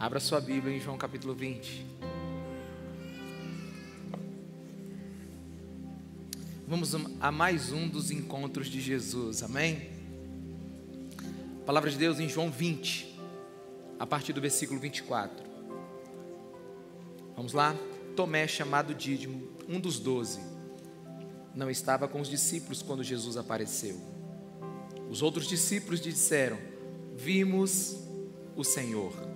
Abra sua Bíblia em João capítulo 20. Vamos a mais um dos encontros de Jesus, amém? palavra de Deus em João 20, a partir do versículo 24. Vamos lá? Tomé, chamado Dídimo, um dos doze, não estava com os discípulos quando Jesus apareceu. Os outros discípulos disseram: Vimos o Senhor.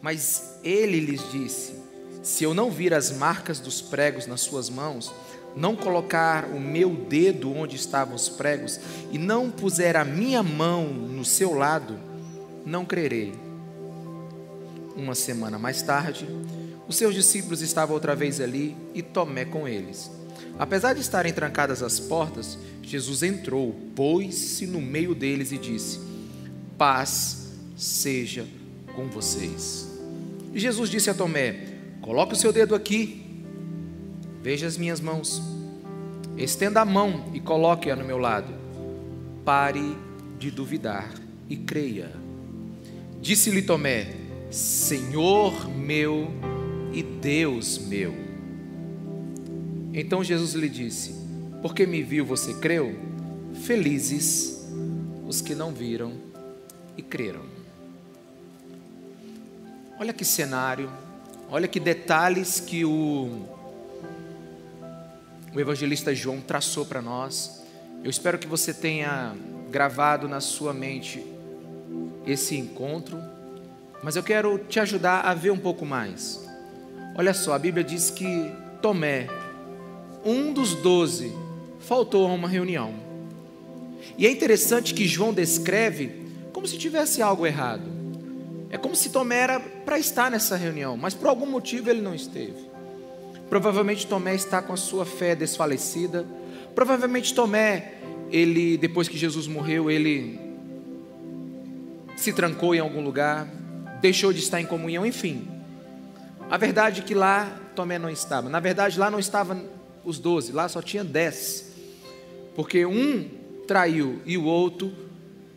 Mas ele lhes disse: Se eu não vir as marcas dos pregos nas suas mãos, não colocar o meu dedo onde estavam os pregos e não puser a minha mão no seu lado, não crerei. Uma semana mais tarde, os seus discípulos estavam outra vez ali e Tomé com eles. Apesar de estarem trancadas as portas, Jesus entrou, pôs-se no meio deles e disse: Paz seja com vocês. E Jesus disse a Tomé: Coloque o seu dedo aqui, veja as minhas mãos. Estenda a mão e coloque-a no meu lado. Pare de duvidar e creia. Disse-lhe Tomé: Senhor meu e Deus meu. Então Jesus lhe disse: Porque me viu, você creu? Felizes os que não viram e creram. Olha que cenário, olha que detalhes que o, o evangelista João traçou para nós. Eu espero que você tenha gravado na sua mente esse encontro, mas eu quero te ajudar a ver um pouco mais. Olha só, a Bíblia diz que Tomé, um dos doze, faltou a uma reunião. E é interessante que João descreve como se tivesse algo errado. É como se Tomé era para estar nessa reunião, mas por algum motivo ele não esteve. Provavelmente Tomé está com a sua fé desfalecida. Provavelmente Tomé, ele depois que Jesus morreu, ele se trancou em algum lugar, deixou de estar em comunhão, enfim. A verdade é que lá Tomé não estava. Na verdade, lá não estavam os doze, lá só tinha dez. Porque um traiu e o outro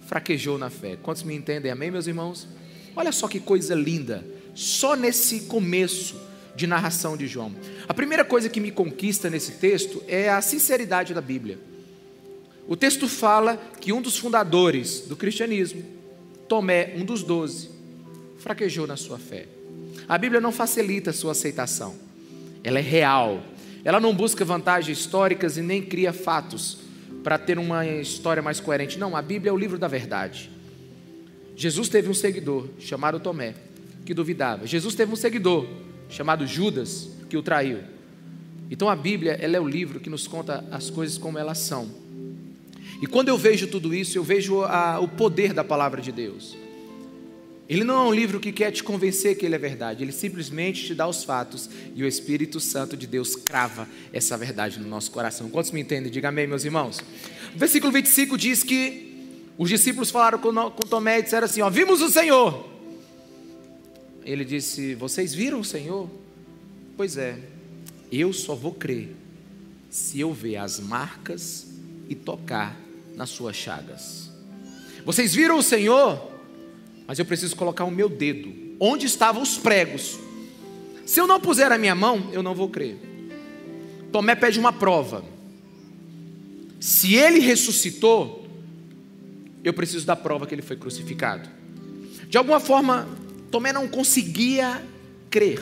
fraquejou na fé. Quantos me entendem? Amém, meus irmãos? Olha só que coisa linda, só nesse começo de narração de João. A primeira coisa que me conquista nesse texto é a sinceridade da Bíblia. O texto fala que um dos fundadores do cristianismo, Tomé, um dos doze, fraquejou na sua fé. A Bíblia não facilita a sua aceitação, ela é real. Ela não busca vantagens históricas e nem cria fatos para ter uma história mais coerente. Não, a Bíblia é o livro da verdade. Jesus teve um seguidor chamado Tomé, que duvidava. Jesus teve um seguidor chamado Judas, que o traiu. Então a Bíblia, ela é o livro que nos conta as coisas como elas são. E quando eu vejo tudo isso, eu vejo a, o poder da palavra de Deus. Ele não é um livro que quer te convencer que ele é verdade, ele simplesmente te dá os fatos e o Espírito Santo de Deus crava essa verdade no nosso coração. Quantos me entendem? Diga amém, meus irmãos. Versículo 25 diz que os discípulos falaram com, Tomé e disseram assim: ó, Vimos o Senhor. Ele disse: Vocês viram o Senhor? Pois é, eu só vou crer se eu ver as marcas e tocar nas suas chagas. Vocês viram o Senhor? Mas eu preciso colocar o meu dedo onde estavam os pregos. Se eu não puser a minha mão, eu não vou crer. Tomé pede uma prova. Se ele ressuscitou, eu preciso da prova que ele foi crucificado. De alguma forma, Tomé não conseguia crer.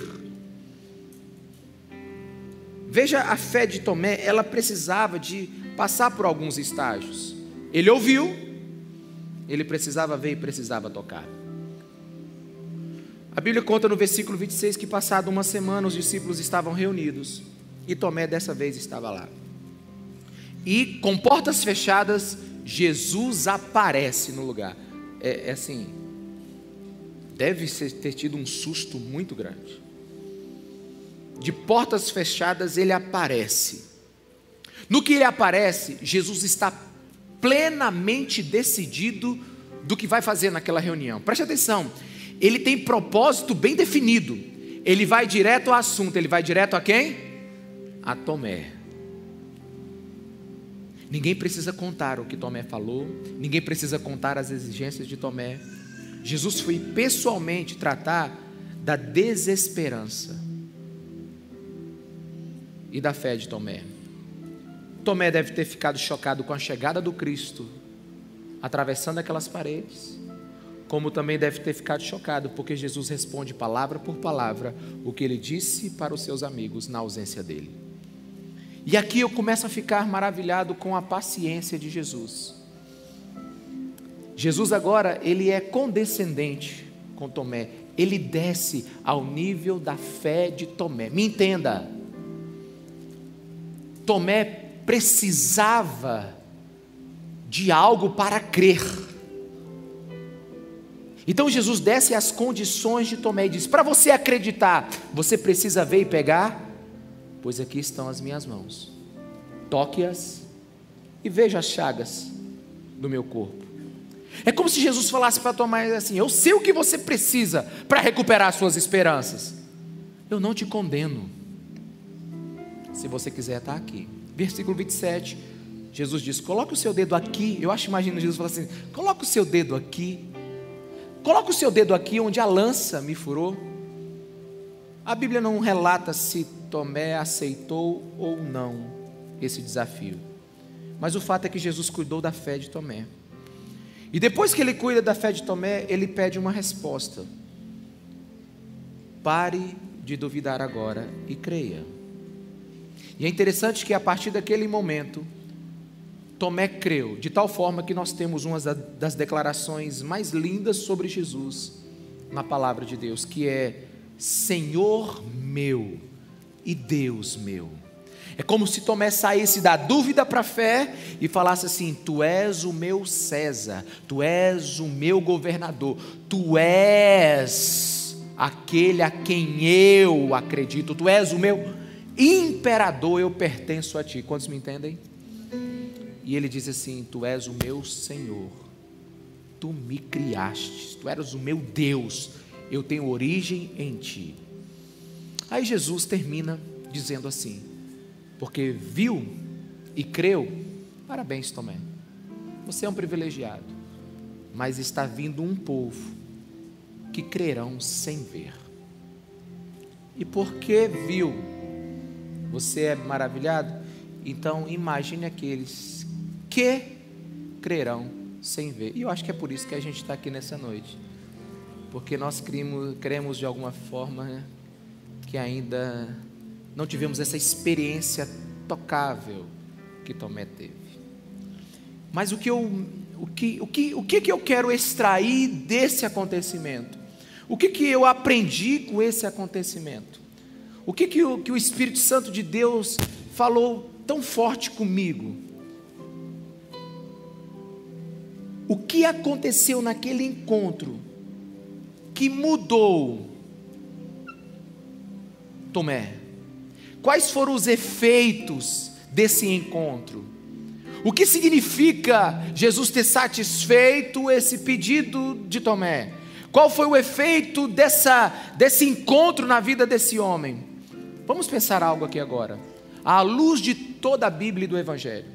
Veja a fé de Tomé, ela precisava de passar por alguns estágios. Ele ouviu, ele precisava ver e precisava tocar. A Bíblia conta no versículo 26 que, passado uma semana, os discípulos estavam reunidos e Tomé dessa vez estava lá. E com portas fechadas, Jesus aparece no lugar. É, é assim, deve ter tido um susto muito grande. De portas fechadas ele aparece. No que ele aparece, Jesus está plenamente decidido do que vai fazer naquela reunião. Preste atenção, ele tem propósito bem definido. Ele vai direto ao assunto, ele vai direto a quem? A Tomé. Ninguém precisa contar o que Tomé falou, ninguém precisa contar as exigências de Tomé. Jesus foi pessoalmente tratar da desesperança e da fé de Tomé. Tomé deve ter ficado chocado com a chegada do Cristo atravessando aquelas paredes, como também deve ter ficado chocado porque Jesus responde palavra por palavra o que ele disse para os seus amigos na ausência dele. E aqui eu começo a ficar maravilhado com a paciência de Jesus. Jesus agora, ele é condescendente com Tomé, ele desce ao nível da fé de Tomé. Me entenda, Tomé precisava de algo para crer. Então Jesus desce as condições de Tomé e diz: Para você acreditar, você precisa ver e pegar, pois aqui estão as minhas mãos. Toque-as e veja as chagas do meu corpo. É como se Jesus falasse para Tomé assim: Eu sei o que você precisa para recuperar suas esperanças. Eu não te condeno. Se você quiser, está aqui. Versículo 27. Jesus diz: Coloque o seu dedo aqui. Eu acho, imagino Jesus falando assim: Coloque o seu dedo aqui. Coloque o seu dedo aqui onde a lança me furou. A Bíblia não relata se Tomé aceitou ou não esse desafio. Mas o fato é que Jesus cuidou da fé de Tomé. E depois que ele cuida da fé de Tomé, ele pede uma resposta. Pare de duvidar agora e creia. E é interessante que a partir daquele momento, Tomé creu, de tal forma que nós temos uma das declarações mais lindas sobre Jesus na palavra de Deus, que é Senhor meu e Deus meu. É como se Tomé saísse da dúvida para a fé e falasse assim: Tu és o meu César, tu és o meu governador, tu és aquele a quem eu acredito, tu és o meu imperador, eu pertenço a ti. Quantos me entendem? E ele diz assim: Tu és o meu Senhor, tu me criaste, tu eras o meu Deus, eu tenho origem em ti. Aí Jesus termina dizendo assim: Porque viu e creu, parabéns, Tomé, você é um privilegiado, mas está vindo um povo que crerão sem ver. E porque viu, você é maravilhado? Então imagine aqueles que crerão sem ver. E eu acho que é por isso que a gente está aqui nessa noite. Porque nós cremos, cremos de alguma forma né, que ainda não tivemos essa experiência tocável que Tomé teve. Mas o que eu, o que, o que, o que, que eu quero extrair desse acontecimento? O que, que eu aprendi com esse acontecimento? O que, que, o, que o Espírito Santo de Deus falou tão forte comigo? O que aconteceu naquele encontro que mudou Tomé? Quais foram os efeitos desse encontro? O que significa Jesus ter satisfeito esse pedido de Tomé? Qual foi o efeito dessa, desse encontro na vida desse homem? Vamos pensar algo aqui agora. À luz de toda a Bíblia e do Evangelho.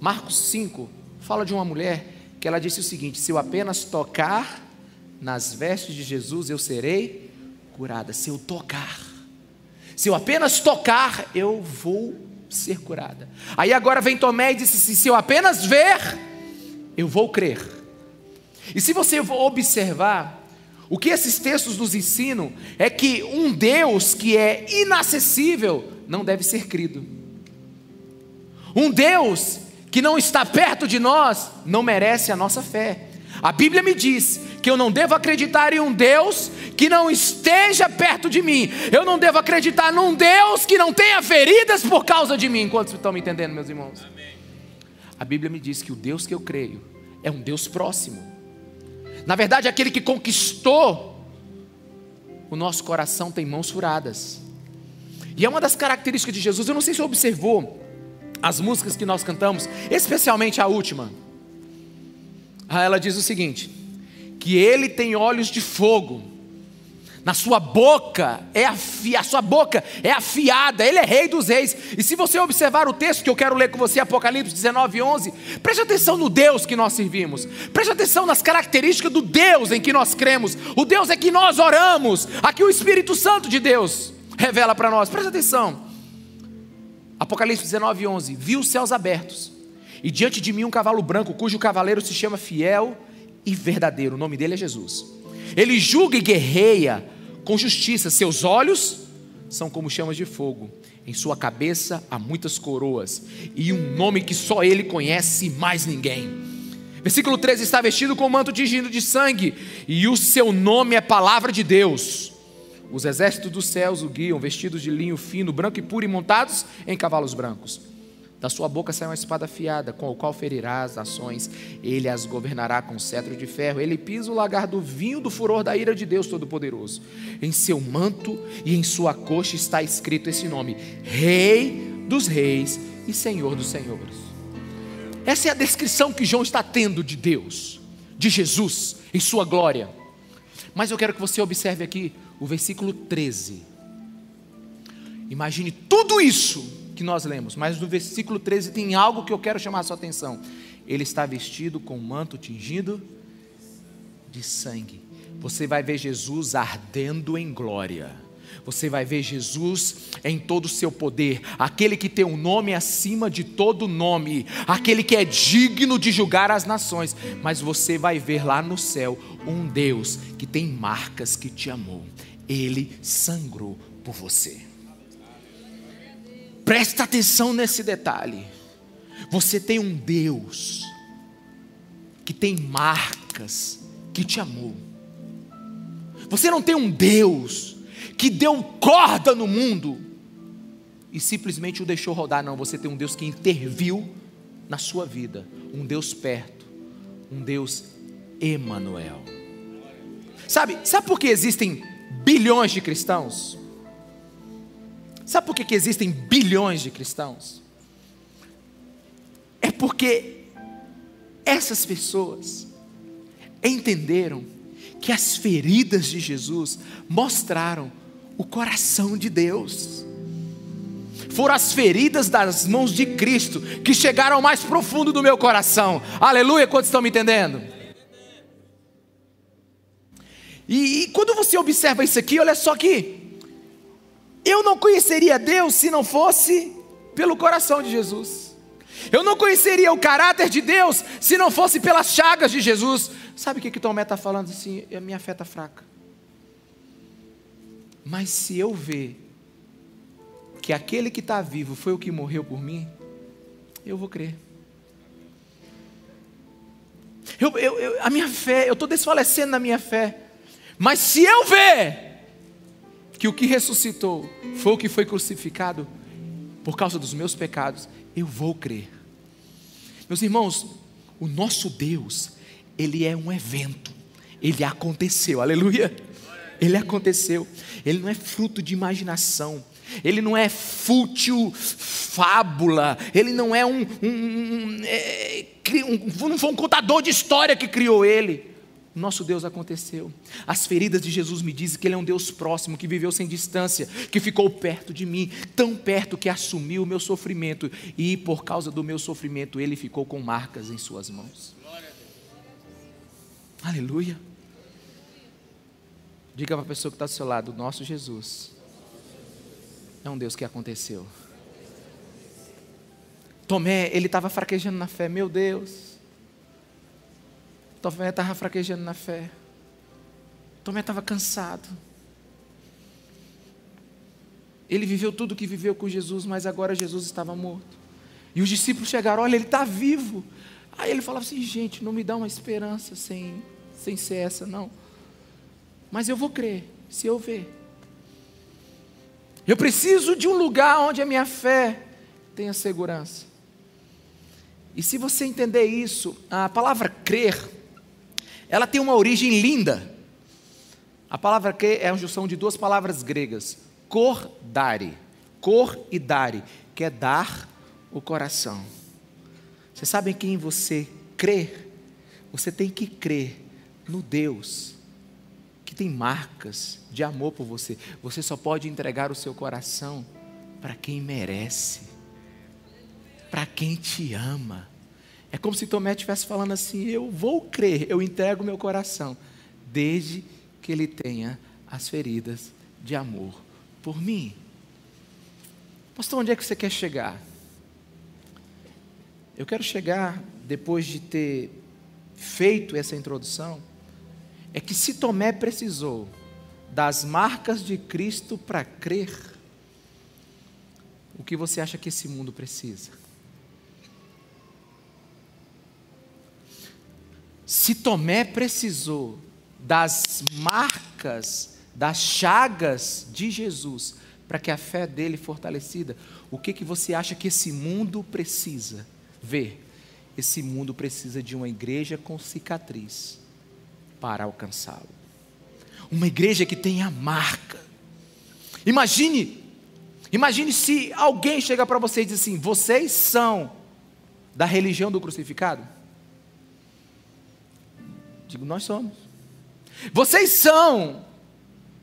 Marcos 5 fala de uma mulher que ela disse o seguinte: Se eu apenas tocar nas vestes de Jesus, eu serei curada. Se eu tocar, se eu apenas tocar, eu vou ser curada. Aí agora vem Tomé e disse assim: Se eu apenas ver, eu vou crer. E se você observar, o que esses textos nos ensinam é que um Deus que é inacessível não deve ser crido. Um Deus que não está perto de nós não merece a nossa fé. A Bíblia me diz que eu não devo acreditar em um Deus que não esteja perto de mim. Eu não devo acreditar num Deus que não tenha feridas por causa de mim. Quantos estão me entendendo, meus irmãos? Amém. A Bíblia me diz que o Deus que eu creio é um Deus próximo. Na verdade, aquele que conquistou o nosso coração tem mãos furadas. E é uma das características de Jesus. Eu não sei se você observou as músicas que nós cantamos, especialmente a última. Ah, ela diz o seguinte: que ele tem olhos de fogo. na sua boca é afi... a sua boca é afiada, ele é rei dos reis. E se você observar o texto que eu quero ler com você, Apocalipse 19, 11, preste atenção no Deus que nós servimos, preste atenção nas características do Deus em que nós cremos, o Deus é que nós oramos, aqui o Espírito Santo de Deus revela para nós, preste atenção. Apocalipse 19, 11: Vi os céus abertos, e diante de mim um cavalo branco, cujo cavaleiro se chama Fiel e Verdadeiro, o nome dele é Jesus. Ele julga e guerreia com justiça. Seus olhos são como chamas de fogo. Em sua cabeça há muitas coroas e um nome que só ele conhece e mais ninguém. Versículo 13: está vestido com manto tingido de sangue, e o seu nome é palavra de Deus. Os exércitos dos céus o guiam, vestidos de linho fino, branco e puro, e montados em cavalos brancos. Da sua boca sai uma espada afiada, com a qual ferirá as nações. Ele as governará com cetro de ferro. Ele pisa o lagar do vinho do furor da ira de Deus Todo-Poderoso. Em seu manto e em sua coxa está escrito esse nome: Rei dos Reis e Senhor dos Senhores. Essa é a descrição que João está tendo de Deus, de Jesus, em sua glória. Mas eu quero que você observe aqui o versículo 13. Imagine tudo isso que nós lemos, mas no versículo 13 tem algo que eu quero chamar a sua atenção. Ele está vestido com um manto tingido de sangue. Você vai ver Jesus ardendo em glória. Você vai ver Jesus em todo o seu poder, aquele que tem um nome acima de todo nome, aquele que é digno de julgar as nações. Mas você vai ver lá no céu um Deus que tem marcas que te amou. Ele sangrou por você. Presta atenção nesse detalhe. Você tem um Deus que tem marcas que te amou. Você não tem um Deus que deu corda no mundo e simplesmente o deixou rodar, não. Você tem um Deus que interviu na sua vida, um Deus perto, um Deus Emanuel. Sabe, sabe por que existem bilhões de cristãos? Sabe por que, que existem bilhões de cristãos? É porque essas pessoas entenderam que as feridas de Jesus mostraram o coração de Deus. Foram as feridas das mãos de Cristo que chegaram ao mais profundo do meu coração. Aleluia, quantos estão me entendendo? E, e quando você observa isso aqui, olha só que eu não conheceria Deus se não fosse pelo coração de Jesus. Eu não conheceria o caráter de Deus se não fosse pelas chagas de Jesus. Sabe o que, que Tomé está falando assim? A minha fé está fraca. Mas se eu ver que aquele que está vivo foi o que morreu por mim, eu vou crer. Eu, eu, eu, a minha fé, eu estou desfalecendo na minha fé. Mas se eu ver que o que ressuscitou foi o que foi crucificado por causa dos meus pecados, eu vou crer. Meus irmãos, o nosso Deus, ele é um evento, ele aconteceu, aleluia. Ele aconteceu, ele não é fruto de imaginação, ele não é fútil fábula, ele não é um, um, um, é, um, não foi um contador de história que criou ele nosso Deus aconteceu. As feridas de Jesus me dizem que Ele é um Deus próximo, que viveu sem distância, que ficou perto de mim, tão perto que assumiu o meu sofrimento e por causa do meu sofrimento Ele ficou com marcas em Suas mãos. Aleluia. Diga para a pessoa que está do seu lado: nosso Jesus é um Deus que aconteceu. Tomé, ele estava fraquejando na fé, meu Deus. Tomé estava fraquejando na fé. Tomé estava cansado. Ele viveu tudo o que viveu com Jesus, mas agora Jesus estava morto. E os discípulos chegaram, olha, ele está vivo. Aí ele falava assim, gente, não me dá uma esperança sem, sem ser essa, não. Mas eu vou crer, se eu ver. Eu preciso de um lugar onde a minha fé tenha segurança. E se você entender isso, a palavra crer ela tem uma origem linda. A palavra que é a junção de duas palavras gregas, cor dare, cor e dare, que é dar o coração. Você sabe em quem você crê? Você tem que crer no Deus que tem marcas de amor por você. Você só pode entregar o seu coração para quem merece, para quem te ama. É como se Tomé estivesse falando assim: Eu vou crer, eu entrego meu coração, desde que ele tenha as feridas de amor por mim. Pastor, onde é que você quer chegar? Eu quero chegar, depois de ter feito essa introdução, é que se Tomé precisou das marcas de Cristo para crer, o que você acha que esse mundo precisa? Se Tomé precisou das marcas, das chagas de Jesus, para que a fé dele fortalecida, o que, que você acha que esse mundo precisa? ver, esse mundo precisa de uma igreja com cicatriz para alcançá-lo. Uma igreja que tenha marca. Imagine, imagine se alguém chega para você e diz assim: vocês são da religião do crucificado? Digo, nós somos. Vocês são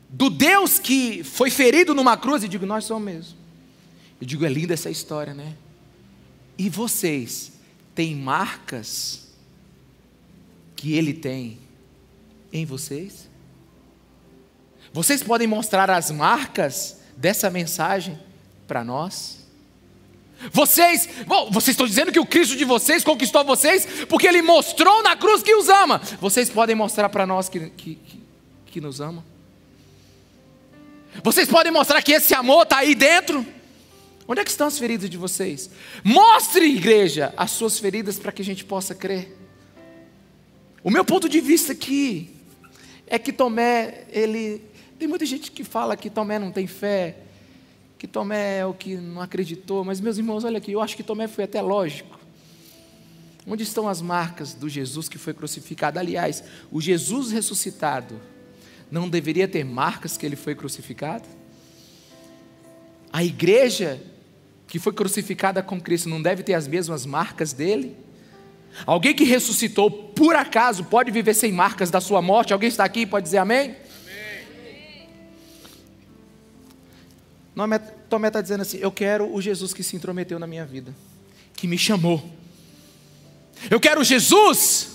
do Deus que foi ferido numa cruz? E digo, nós somos mesmo. Eu digo, é linda essa história, né? E vocês têm marcas que ele tem em vocês? Vocês podem mostrar as marcas dessa mensagem para nós? Vocês, bom, vocês estão dizendo que o Cristo de vocês conquistou vocês porque ele mostrou na cruz que os ama. Vocês podem mostrar para nós que, que, que, que nos ama? Vocês podem mostrar que esse amor está aí dentro? Onde é que estão as feridas de vocês? Mostre, igreja, as suas feridas para que a gente possa crer. O meu ponto de vista aqui é que Tomé, ele. Tem muita gente que fala que Tomé não tem fé, que Tomé é o que não acreditou, mas, meus irmãos, olha aqui, eu acho que Tomé foi até lógico. Onde estão as marcas do Jesus que foi crucificado? Aliás, o Jesus ressuscitado não deveria ter marcas que ele foi crucificado? A igreja que foi crucificada com Cristo não deve ter as mesmas marcas dele? Alguém que ressuscitou por acaso pode viver sem marcas da sua morte? Alguém está aqui e pode dizer amém? Tomé está dizendo assim: Eu quero o Jesus que se intrometeu na minha vida, que me chamou. Eu quero Jesus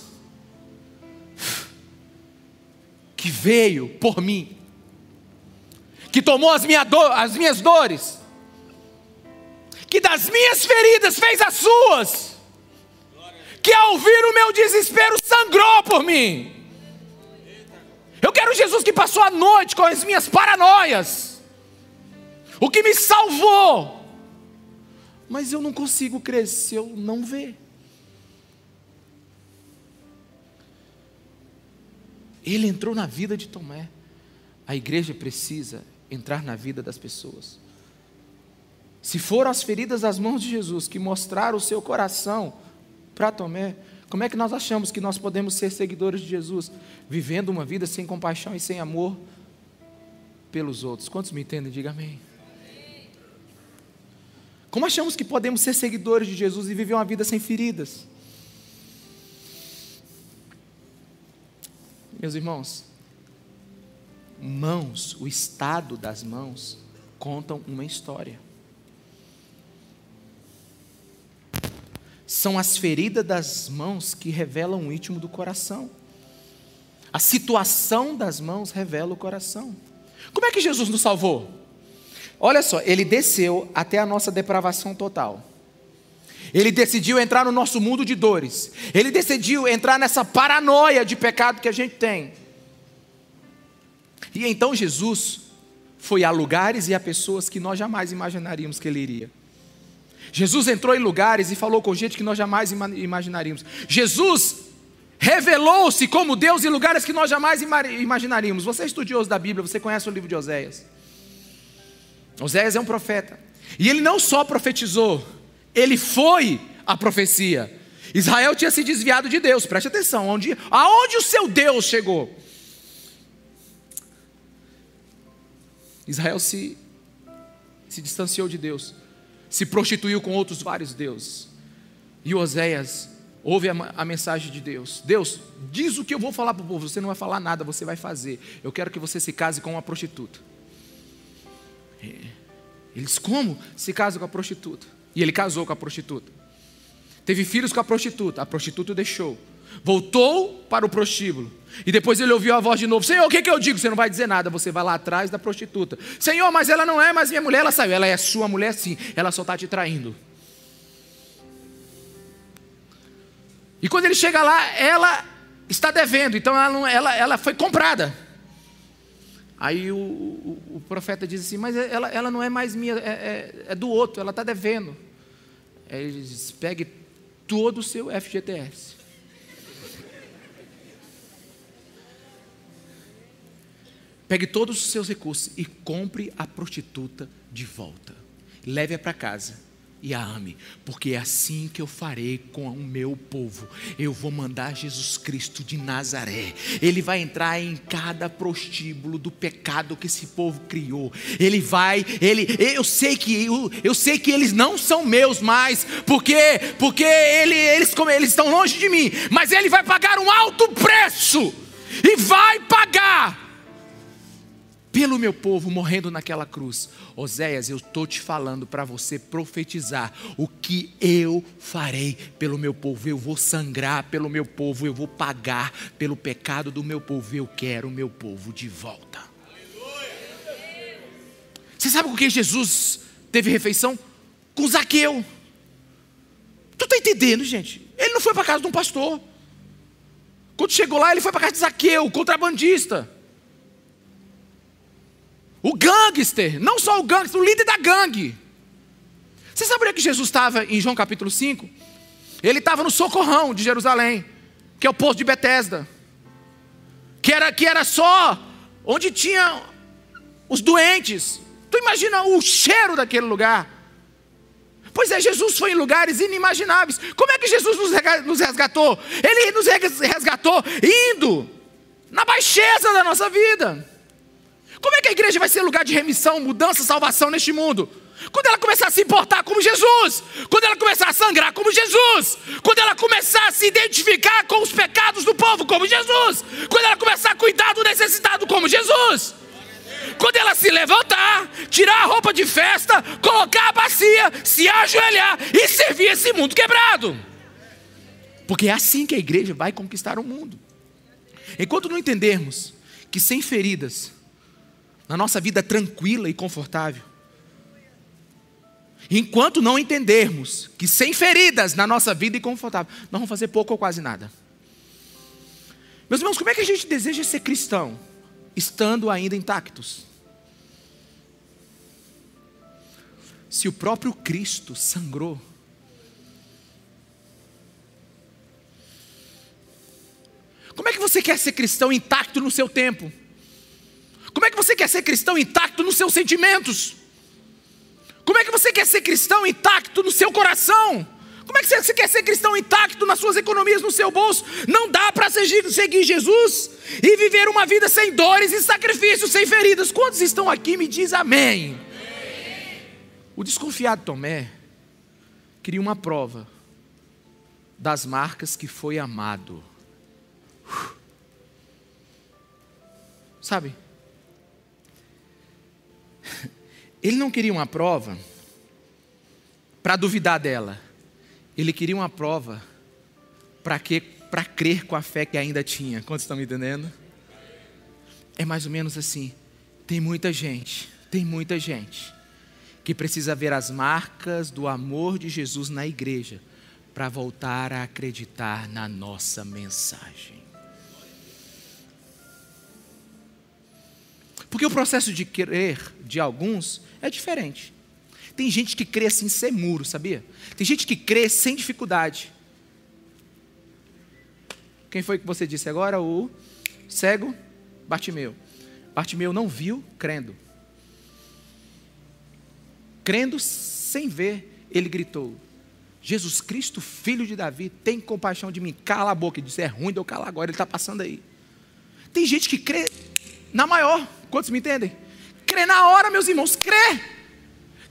que veio por mim, que tomou as, minha do, as minhas dores, que das minhas feridas fez as suas, que ao ouvir o meu desespero sangrou por mim. Eu quero Jesus que passou a noite com as minhas paranoias, o que me salvou, mas eu não consigo crer se eu não ver. Ele entrou na vida de Tomé. A igreja precisa entrar na vida das pessoas. Se foram as feridas das mãos de Jesus que mostraram o seu coração para Tomé, como é que nós achamos que nós podemos ser seguidores de Jesus, vivendo uma vida sem compaixão e sem amor pelos outros? Quantos me entendem? Diga amém. Como achamos que podemos ser seguidores de Jesus e viver uma vida sem feridas? Meus irmãos, mãos, o estado das mãos, contam uma história. são as feridas das mãos que revelam o íntimo do coração. A situação das mãos revela o coração. Como é que Jesus nos salvou? Olha só, ele desceu até a nossa depravação total. Ele decidiu entrar no nosso mundo de dores. Ele decidiu entrar nessa paranoia de pecado que a gente tem. E então Jesus foi a lugares e a pessoas que nós jamais imaginaríamos que ele iria. Jesus entrou em lugares e falou com gente que nós jamais imaginaríamos. Jesus revelou-se como Deus em lugares que nós jamais imaginaríamos. Você é estudioso da Bíblia, você conhece o livro de Oséias. Oséias é um profeta. E ele não só profetizou, ele foi a profecia. Israel tinha se desviado de Deus, preste atenção, onde, aonde o seu Deus chegou? Israel se, se distanciou de Deus se prostituiu com outros vários deuses. E Oséias Ouve a, a, mensagem de Deus. Deus, diz o que eu vou falar para o povo. Você não vai falar nada, você vai fazer. Eu quero que você se case com uma prostituta. É. Eles, como? Se casa com a prostituta. E ele casou com a prostituta. Teve filhos com a prostituta. A prostituta o deixou. Voltou para o prostíbulo. E depois ele ouviu a voz de novo: Senhor, o que, que eu digo? Você não vai dizer nada. Você vai lá atrás da prostituta. Senhor, mas ela não é mais minha mulher. Ela saiu. Ela é sua mulher, sim. Ela só está te traindo. E quando ele chega lá, ela está devendo, então ela, ela, ela foi comprada. Aí o, o, o, profeta diz assim: Mas ela, ela não é mais minha, é, é, é do outro, ela está devendo. Aí ele diz: Pegue todo o seu FGTS. Pegue todos os seus recursos e compre a prostituta de volta. Leve-a para casa e a ame, porque é assim que eu farei com o meu povo. Eu vou mandar Jesus Cristo de Nazaré. Ele vai entrar em cada prostíbulo do pecado que esse povo criou. Ele vai, ele, eu sei que eu, eu sei que eles não são meus mais, porque porque ele, eles como eles estão longe de mim, mas ele vai pagar um alto preço e vai pagar pelo meu povo morrendo naquela cruz. Oséias, eu estou te falando para você profetizar o que eu farei pelo meu povo. Eu vou sangrar pelo meu povo, eu vou pagar pelo pecado do meu povo. Eu quero o meu povo de volta. Você sabe com que Jesus teve refeição? Com Zaqueu. Tu está entendendo, gente? Ele não foi para casa de um pastor. Quando chegou lá, ele foi para casa de Zaqueu, contrabandista. O gangster, não só o gangster, o líder da gangue. Você sabe que Jesus estava em João capítulo 5? Ele estava no socorrão de Jerusalém, que é o posto de Betesda. Que era, que era só onde tinha os doentes. Tu imagina o cheiro daquele lugar. Pois é, Jesus foi em lugares inimagináveis. Como é que Jesus nos resgatou? Ele nos resgatou indo na baixeza da nossa vida. Como é que a igreja vai ser lugar de remissão, mudança, salvação neste mundo? Quando ela começar a se importar como Jesus, quando ela começar a sangrar como Jesus, quando ela começar a se identificar com os pecados do povo como Jesus, quando ela começar a cuidar do necessitado como Jesus, quando ela se levantar, tirar a roupa de festa, colocar a bacia, se ajoelhar e servir esse mundo quebrado. Porque é assim que a igreja vai conquistar o mundo. Enquanto não entendermos que sem feridas, na nossa vida tranquila e confortável. Enquanto não entendermos que sem feridas na nossa vida e confortável, nós vamos fazer pouco ou quase nada. Meus irmãos, como é que a gente deseja ser cristão, estando ainda intactos? Se o próprio Cristo sangrou, como é que você quer ser cristão intacto no seu tempo? É que você quer ser cristão intacto nos seus sentimentos? Como é que você quer ser cristão intacto no seu coração? Como é que você quer ser cristão intacto nas suas economias, no seu bolso? Não dá para seguir Jesus e viver uma vida sem dores e sacrifícios, sem feridas. Quantos estão aqui? Me diz amém. amém. O desconfiado Tomé queria uma prova das marcas que foi amado. Sabe? Ele não queria uma prova para duvidar dela. Ele queria uma prova para que para crer com a fé que ainda tinha. Quantos estão me entendendo? É mais ou menos assim. Tem muita gente, tem muita gente que precisa ver as marcas do amor de Jesus na igreja para voltar a acreditar na nossa mensagem. Porque o processo de crer de alguns é diferente. Tem gente que crê assim sem muro, sabia? Tem gente que crê sem dificuldade. Quem foi que você disse agora? O cego Bartimeu. Bartimeu não viu crendo. Crendo sem ver, ele gritou: Jesus Cristo, filho de Davi, tem compaixão de mim. Cala a boca. Ele disse: É ruim de eu calar agora, ele está passando aí. Tem gente que crê na maior. Quantos me entendem? Crê na hora, meus irmãos, crê.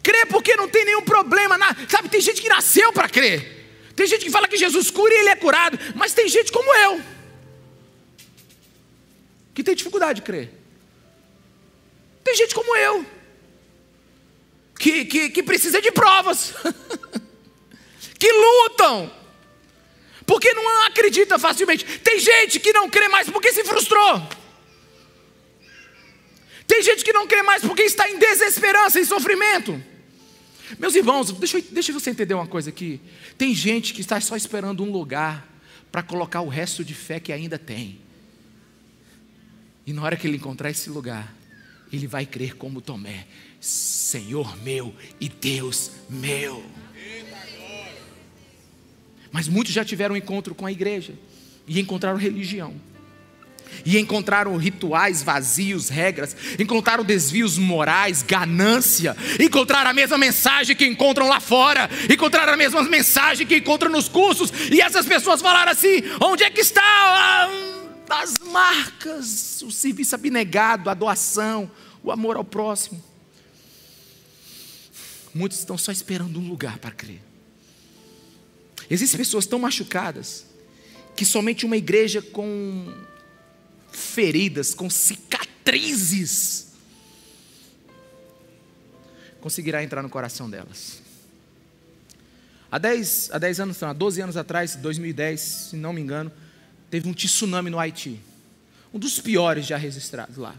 Crê porque não tem nenhum problema. Na... Sabe, tem gente que nasceu para crer. Tem gente que fala que Jesus cura e ele é curado, mas tem gente como eu, que tem dificuldade de crer. Tem gente como eu, que, que, que precisa de provas, que lutam, porque não acredita facilmente. Tem gente que não crê mais porque se frustrou. Tem gente que não crê mais porque está em desesperança, em sofrimento. Meus irmãos, deixa deixa você entender uma coisa aqui. Tem gente que está só esperando um lugar para colocar o resto de fé que ainda tem. E na hora que ele encontrar esse lugar, ele vai crer como Tomé: Senhor meu e Deus meu. Mas muitos já tiveram um encontro com a igreja e encontraram religião. E encontraram rituais vazios, regras, encontraram desvios morais, ganância, encontraram a mesma mensagem que encontram lá fora, encontraram a mesma mensagem que encontram nos cursos, e essas pessoas falaram assim: onde é que está as marcas, o serviço abnegado, a doação, o amor ao próximo? Muitos estão só esperando um lugar para crer. Existem pessoas tão machucadas que somente uma igreja com feridas, com cicatrizes, conseguirá entrar no coração delas. Há 10, há 10 anos, há 12 anos atrás, 2010, se não me engano, teve um tsunami no Haiti. Um dos piores já registrados lá.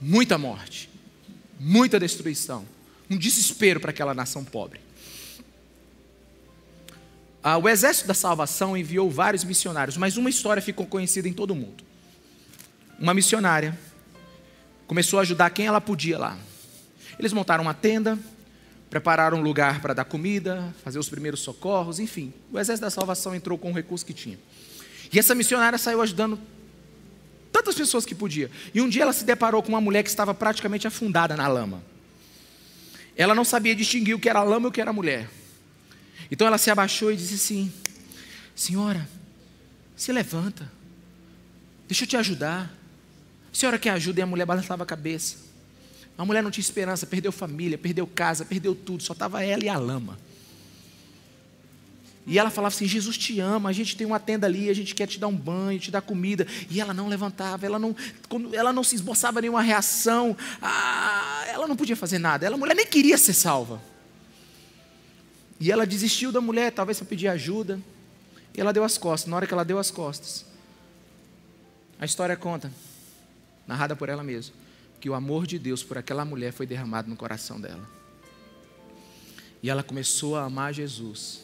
Muita morte, muita destruição, um desespero para aquela nação pobre. Ah, o exército da salvação enviou vários missionários, mas uma história ficou conhecida em todo o mundo. Uma missionária começou a ajudar quem ela podia lá. Eles montaram uma tenda, prepararam um lugar para dar comida, fazer os primeiros socorros, enfim. O exército da salvação entrou com o recurso que tinha. E essa missionária saiu ajudando tantas pessoas que podia. E um dia ela se deparou com uma mulher que estava praticamente afundada na lama. Ela não sabia distinguir o que era lama e o que era mulher. Então ela se abaixou e disse assim: Senhora, se levanta, deixa eu te ajudar. Senhora quer ajuda? E a mulher balançava a cabeça. A mulher não tinha esperança, perdeu família, perdeu casa, perdeu tudo, só estava ela e a lama. E ela falava assim: Jesus te ama, a gente tem uma tenda ali, a gente quer te dar um banho, te dar comida. E ela não levantava, ela não, ela não se esboçava nenhuma reação, ah, ela não podia fazer nada. Ela, a mulher nem queria ser salva. E ela desistiu da mulher, talvez para pedir ajuda. E ela deu as costas. Na hora que ela deu as costas, a história conta, narrada por ela mesma, que o amor de Deus por aquela mulher foi derramado no coração dela. E ela começou a amar Jesus.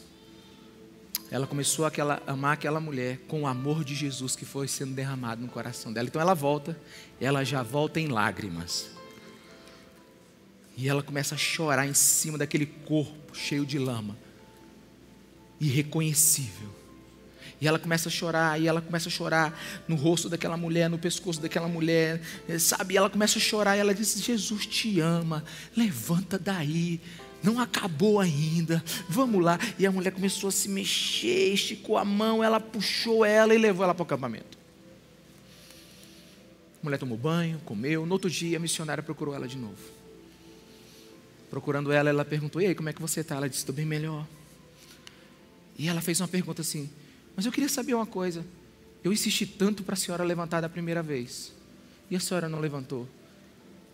Ela começou a amar aquela mulher com o amor de Jesus que foi sendo derramado no coração dela. Então ela volta, ela já volta em lágrimas. E ela começa a chorar em cima daquele corpo cheio de lama, irreconhecível. E ela começa a chorar, e ela começa a chorar no rosto daquela mulher, no pescoço daquela mulher, eh, sabe? E ela começa a chorar, e ela diz: Jesus te ama, levanta daí, não acabou ainda, vamos lá. E a mulher começou a se mexer, esticou a mão, ela puxou ela e levou ela para o acampamento. A mulher tomou banho, comeu, no outro dia a missionária procurou ela de novo. Procurando ela, ela perguntou: E aí, como é que você está? Ela disse: Estou bem melhor. E ela fez uma pergunta assim: Mas eu queria saber uma coisa. Eu insisti tanto para a senhora levantar da primeira vez. E a senhora não levantou.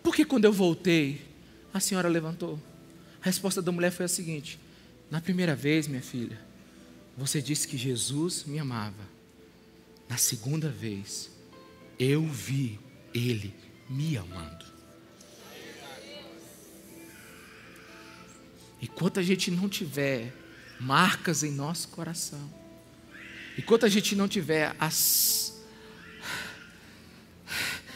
Por que quando eu voltei, a senhora levantou? A resposta da mulher foi a seguinte: Na primeira vez, minha filha, você disse que Jesus me amava. Na segunda vez, eu vi Ele me amando. Enquanto a gente não tiver marcas em nosso coração, enquanto a gente não tiver as,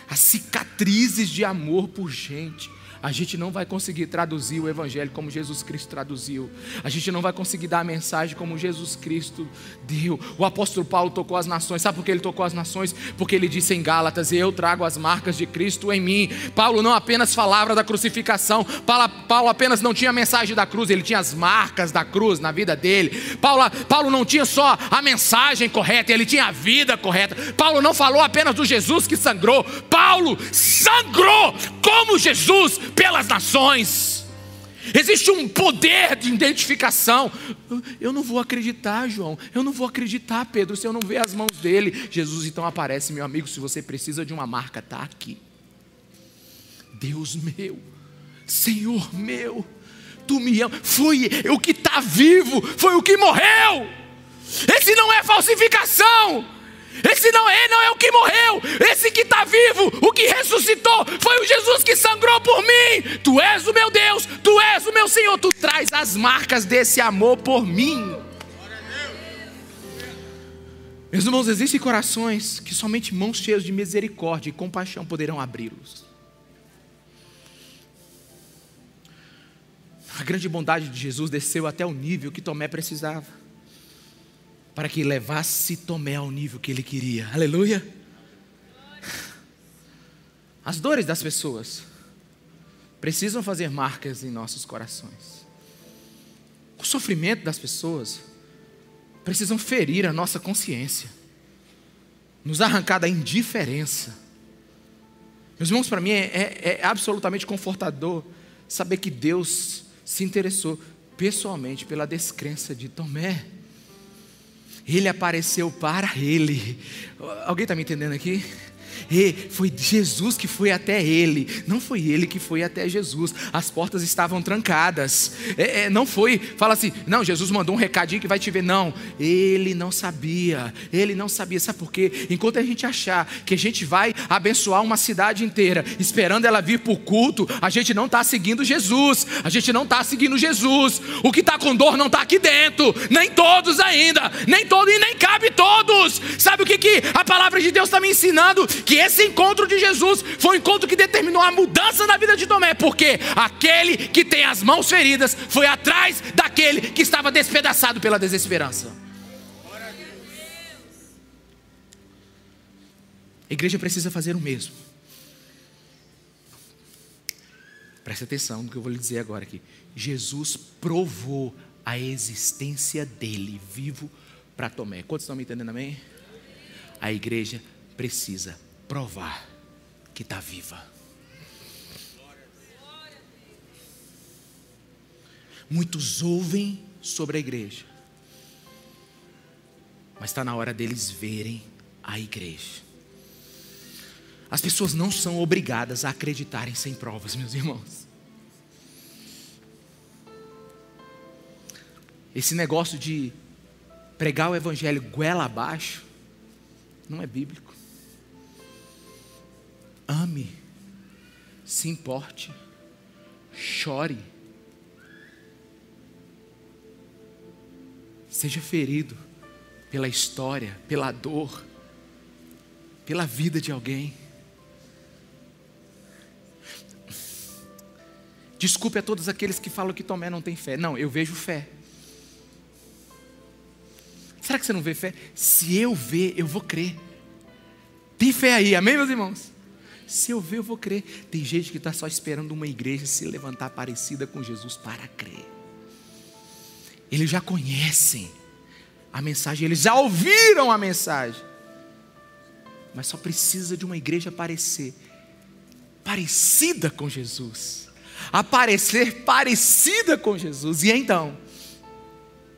as cicatrizes de amor por gente, a gente não vai conseguir traduzir o Evangelho como Jesus Cristo traduziu. A gente não vai conseguir dar a mensagem como Jesus Cristo deu. O apóstolo Paulo tocou as nações. Sabe por que ele tocou as nações? Porque ele disse em Gálatas: Eu trago as marcas de Cristo em mim. Paulo não apenas falava da crucificação. Paulo apenas não tinha a mensagem da cruz, ele tinha as marcas da cruz na vida dele. Paulo, Paulo não tinha só a mensagem correta, ele tinha a vida correta. Paulo não falou apenas do Jesus que sangrou. Paulo sangrou como Jesus pelas nações. Existe um poder de identificação. Eu não vou acreditar, João. Eu não vou acreditar, Pedro, se eu não ver as mãos dele. Jesus então aparece, meu amigo. Se você precisa de uma marca, está aqui. Deus meu, Senhor meu, tu me amas. Foi o que está vivo, foi o que morreu. Esse não é falsificação. Esse não é, não é o que morreu. Esse que está vivo, o que ressuscitou, foi o Jesus que sangrou por mim. Tu és o meu Deus, tu és o meu Senhor. Tu traz as marcas desse amor por mim. Meus irmãos, existem corações que somente mãos cheias de misericórdia e compaixão poderão abri-los. A grande bondade de Jesus desceu até o nível que Tomé precisava para que levasse Tomé ao nível que ele queria. Aleluia. As dores das pessoas precisam fazer marcas em nossos corações. O sofrimento das pessoas precisam ferir a nossa consciência, nos arrancar da indiferença. Meus irmãos, para mim é, é, é absolutamente confortador saber que Deus se interessou pessoalmente pela descrença de Tomé. Ele apareceu para ele. Alguém está me entendendo aqui? E foi Jesus que foi até ele, não foi ele que foi até Jesus. As portas estavam trancadas. É, é, não foi, fala assim, não, Jesus mandou um recadinho que vai te ver. Não, ele não sabia, ele não sabia. Sabe por quê? Enquanto a gente achar que a gente vai abençoar uma cidade inteira, esperando ela vir para o culto, a gente não está seguindo Jesus, a gente não está seguindo Jesus. O que está com dor não está aqui dentro, nem todos ainda, nem todos e nem cabe todos. Sabe o que, que a palavra de Deus está me ensinando? Que esse encontro de Jesus foi o encontro que determinou a mudança na vida de Tomé, porque aquele que tem as mãos feridas foi atrás daquele que estava despedaçado pela desesperança. A igreja precisa fazer o mesmo. Preste atenção no que eu vou lhe dizer agora aqui. Jesus provou a existência dele vivo para Tomé. Quantos estão me entendendo, amém? A igreja precisa provar que está viva. Muitos ouvem sobre a igreja, mas está na hora deles verem a igreja. As pessoas não são obrigadas a acreditarem sem provas, meus irmãos. Esse negócio de pregar o evangelho goela abaixo não é bíblico ame, se importe, chore, seja ferido pela história, pela dor, pela vida de alguém. Desculpe a todos aqueles que falam que Tomé não tem fé. Não, eu vejo fé. Será que você não vê fé? Se eu ver, eu vou crer. Tem fé aí, amém, meus irmãos? Se eu ver, eu vou crer. Tem gente que está só esperando uma igreja se levantar parecida com Jesus para crer. Eles já conhecem a mensagem, eles já ouviram a mensagem. Mas só precisa de uma igreja aparecer parecida com Jesus. Aparecer parecida com Jesus. E então,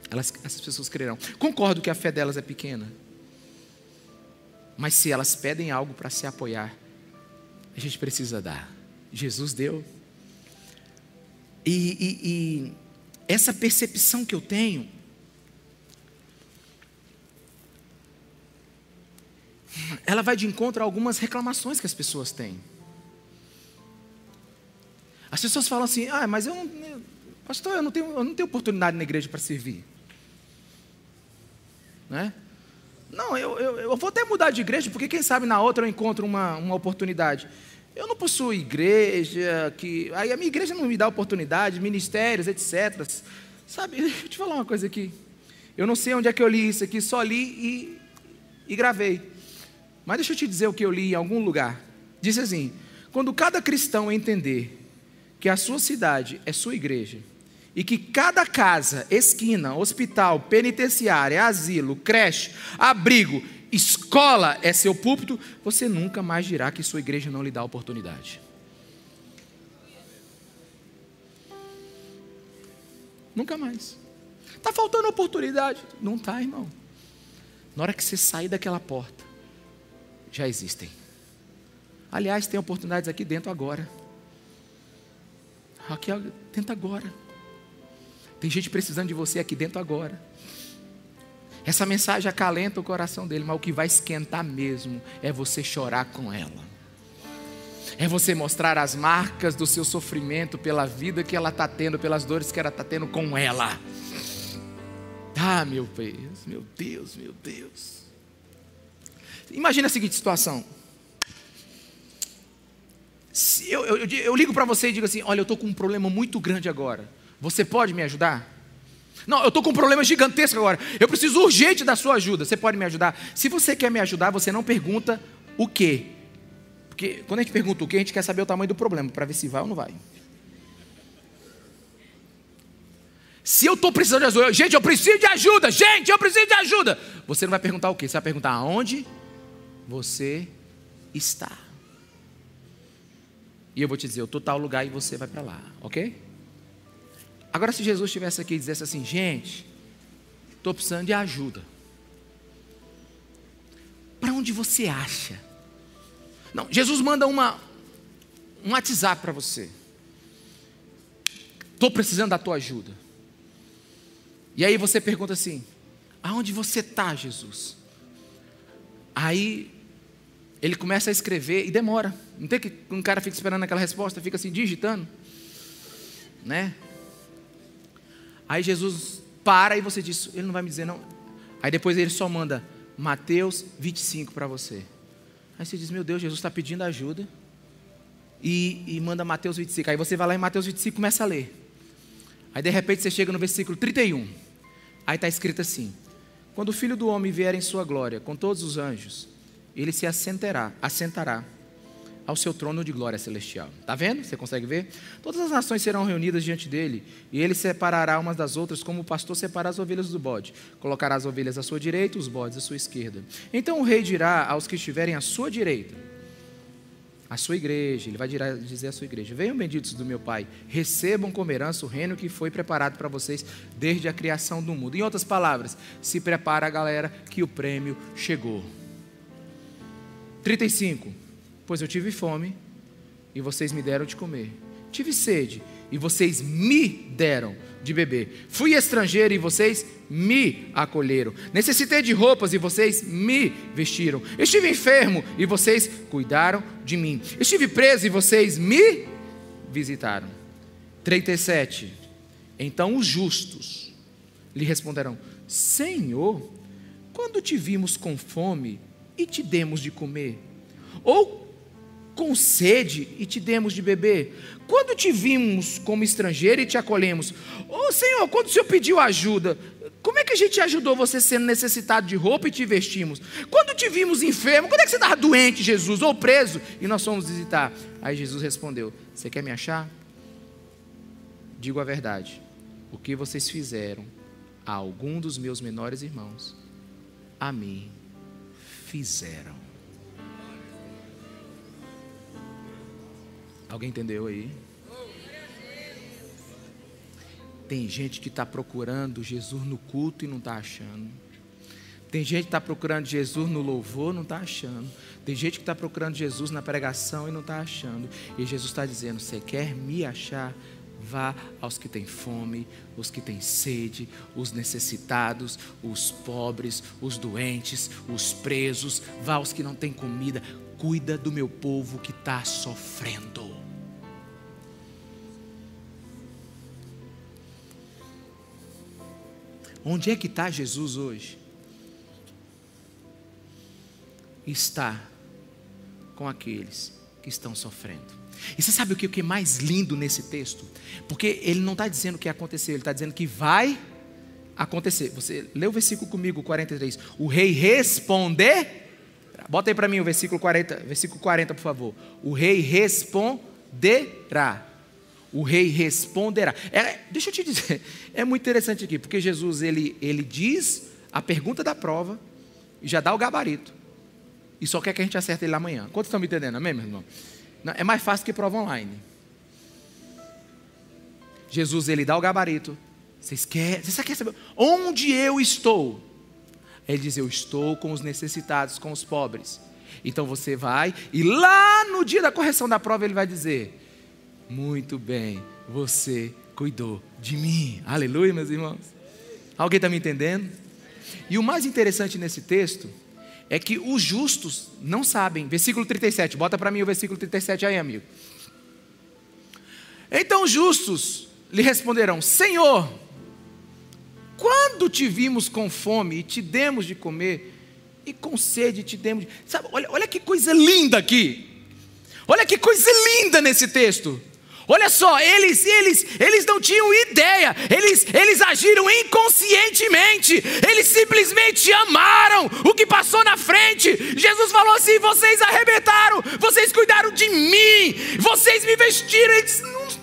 elas, essas pessoas crerão. Concordo que a fé delas é pequena. Mas se elas pedem algo para se apoiar, a gente precisa dar. Jesus deu. E, e, e essa percepção que eu tenho, ela vai de encontro a algumas reclamações que as pessoas têm. As pessoas falam assim: ah, mas eu não, pastor, eu não tenho, eu não tenho oportunidade na igreja para servir. Né? Não, eu, eu, eu, vou até mudar de igreja, porque quem sabe na outra eu encontro uma, uma oportunidade. Eu não possuo igreja, que. Aí a minha igreja não me dá oportunidade, ministérios, etc. Sabe, deixa eu te falar uma coisa aqui. Eu não sei onde é que eu li isso aqui, só li e, e gravei. Mas deixa eu te dizer o que eu li em algum lugar. Diz assim: quando cada cristão entender que a sua cidade é sua igreja, e que cada casa, esquina, hospital, penitenciária, asilo, creche, abrigo, escola é seu púlpito, você nunca mais dirá que sua igreja não lhe dá oportunidade. Nunca mais. Está faltando oportunidade? Não está, irmão. Na hora que você sair daquela porta, já existem. Aliás, tem oportunidades aqui dentro agora. Aqui dentro agora. Tem gente precisando de você aqui dentro agora. Essa mensagem acalenta o coração dele, mas o que vai esquentar mesmo é você chorar com ela. É você mostrar as marcas do seu sofrimento pela vida que ela está tendo, pelas dores que ela está tendo com ela. Ah, meu Deus, meu Deus, meu Deus. Imagina a seguinte situação. Eu, eu, eu, ligo para você e digo assim: Olha, eu estou com um problema muito grande agora. Você pode me ajudar? Não, eu estou com um problema gigantesco agora. Eu preciso urgente da sua ajuda. Você pode me ajudar? Se você quer me ajudar, você não pergunta o quê. Porque quando a gente pergunta o quê, a gente quer saber o tamanho do problema, para ver se vai ou não vai. Se eu estou precisando de ajuda, gente, eu preciso de ajuda, gente, eu preciso de ajuda. Você não vai perguntar o quê? Você vai perguntar aonde você está. E eu vou te dizer, eu estou tal lugar e você vai para lá, ok? Agora, se Jesus estivesse aqui e dissesse assim, gente, estou precisando de ajuda. Para onde você acha? Não, Jesus manda uma, um WhatsApp para você. Estou precisando da tua ajuda. E aí você pergunta assim: aonde você está, Jesus? Aí ele começa a escrever e demora. Não tem que um cara fica esperando aquela resposta, fica assim digitando, né? Aí Jesus para e você diz, ele não vai me dizer não. Aí depois ele só manda Mateus 25 para você. Aí você diz, meu Deus, Jesus está pedindo ajuda. E, e, manda Mateus 25. Aí você vai lá em Mateus 25 e começa a ler. Aí de repente você chega no versículo 31. Aí está escrito assim: Quando o filho do homem vier em sua glória, com todos os anjos, ele se assentará, assentará ao seu trono de glória celestial. Está vendo? Você consegue ver? Todas as nações serão reunidas diante dele, e ele separará umas das outras, como o pastor separa as ovelhas do bode. Colocará as ovelhas à sua direita, os bodes à sua esquerda. Então o rei dirá aos que estiverem à sua direita: a sua igreja, ele vai dizer à sua igreja: Venham benditos do meu Pai, recebam como herança o reino que foi preparado para vocês desde a criação do mundo. Em outras palavras, se prepara galera que o prêmio chegou. 35. Pois eu tive fome e vocês me deram de comer. Tive sede e vocês me deram de beber. Fui estrangeiro e vocês me acolheram. Necessitei de roupas e vocês me vestiram. Estive enfermo e vocês cuidaram de mim. Estive preso e vocês me visitaram. 37. Então os justos lhe responderão: Senhor, quando te vimos com fome e te demos de comer? Ou com sede e te demos de beber? Quando te vimos como estrangeiro e te acolhemos? Ô oh, Senhor, quando o Senhor pediu ajuda, como é que a gente ajudou você sendo necessitado de roupa e te vestimos? Quando te vimos enfermo, quando é que você estava doente, Jesus, ou preso, e nós fomos visitar? Aí Jesus respondeu: Você quer me achar? Digo a verdade. O que vocês fizeram a algum dos meus menores irmãos, a mim fizeram. Alguém entendeu aí? Tem gente que está procurando Jesus no culto e não está achando. Tem gente que está procurando Jesus no louvor, não está achando. Tem gente que está procurando Jesus na pregação e não está achando. E Jesus está dizendo: Você quer me achar? Vá aos que têm fome, os que têm sede, os necessitados, os pobres, os doentes, os presos. Vá aos que não têm comida. Cuida do meu povo que está sofrendo. Onde é que está Jesus hoje? Está com aqueles que estão sofrendo. E você sabe o que é mais lindo nesse texto? Porque ele não está dizendo que aconteceu, ele está dizendo que vai acontecer. Você lê o versículo comigo, 43. O rei responder. Bota aí para mim o versículo 40, versículo 40, por favor. O rei responderá o rei responderá. É, deixa eu te dizer, é muito interessante aqui, porque Jesus ele, ele diz a pergunta da prova e já dá o gabarito. E só quer que a gente acerte ele amanhã. Quantos estão me entendendo? Amém, meu irmão? Não, é mais fácil que prova online. Jesus ele dá o gabarito Vocês querem, você quer saber onde eu estou? Ele diz: Eu estou com os necessitados, com os pobres. Então você vai, e lá no dia da correção da prova, ele vai dizer: Muito bem, você cuidou de mim. Aleluia, meus irmãos. Alguém está me entendendo? E o mais interessante nesse texto é que os justos não sabem. Versículo 37, bota para mim o versículo 37 aí, amigo. Então os justos lhe responderão: Senhor, quando te vimos com fome e te demos de comer, e com sede te demos de. Sabe, olha, olha que coisa linda aqui. Olha que coisa linda nesse texto. Olha só, eles, eles, eles não tinham ideia, eles, eles agiram inconscientemente, eles simplesmente amaram o que passou na frente. Jesus falou assim: vocês arrebentaram, vocês cuidaram de mim, vocês me vestiram. Eles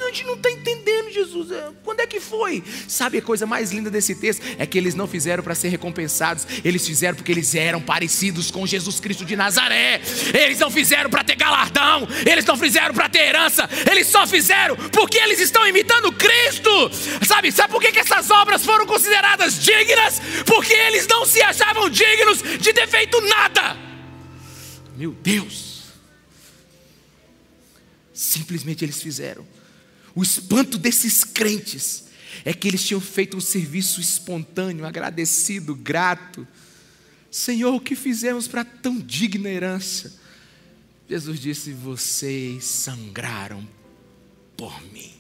a gente não está entendendo, Jesus. É, quando é que foi? Sabe a coisa mais linda desse texto? É que eles não fizeram para ser recompensados, eles fizeram porque eles eram parecidos com Jesus Cristo de Nazaré. Eles não fizeram para ter galardão, eles não fizeram para ter herança, eles só fizeram porque eles estão imitando Cristo. Sabe, sabe por que, que essas obras foram consideradas dignas? Porque eles não se achavam dignos de ter feito nada. Meu Deus. Simplesmente eles fizeram o espanto desses crentes é que eles tinham feito um serviço espontâneo, agradecido, grato. Senhor, o que fizemos para tão digna herança? Jesus disse: Vocês sangraram por mim.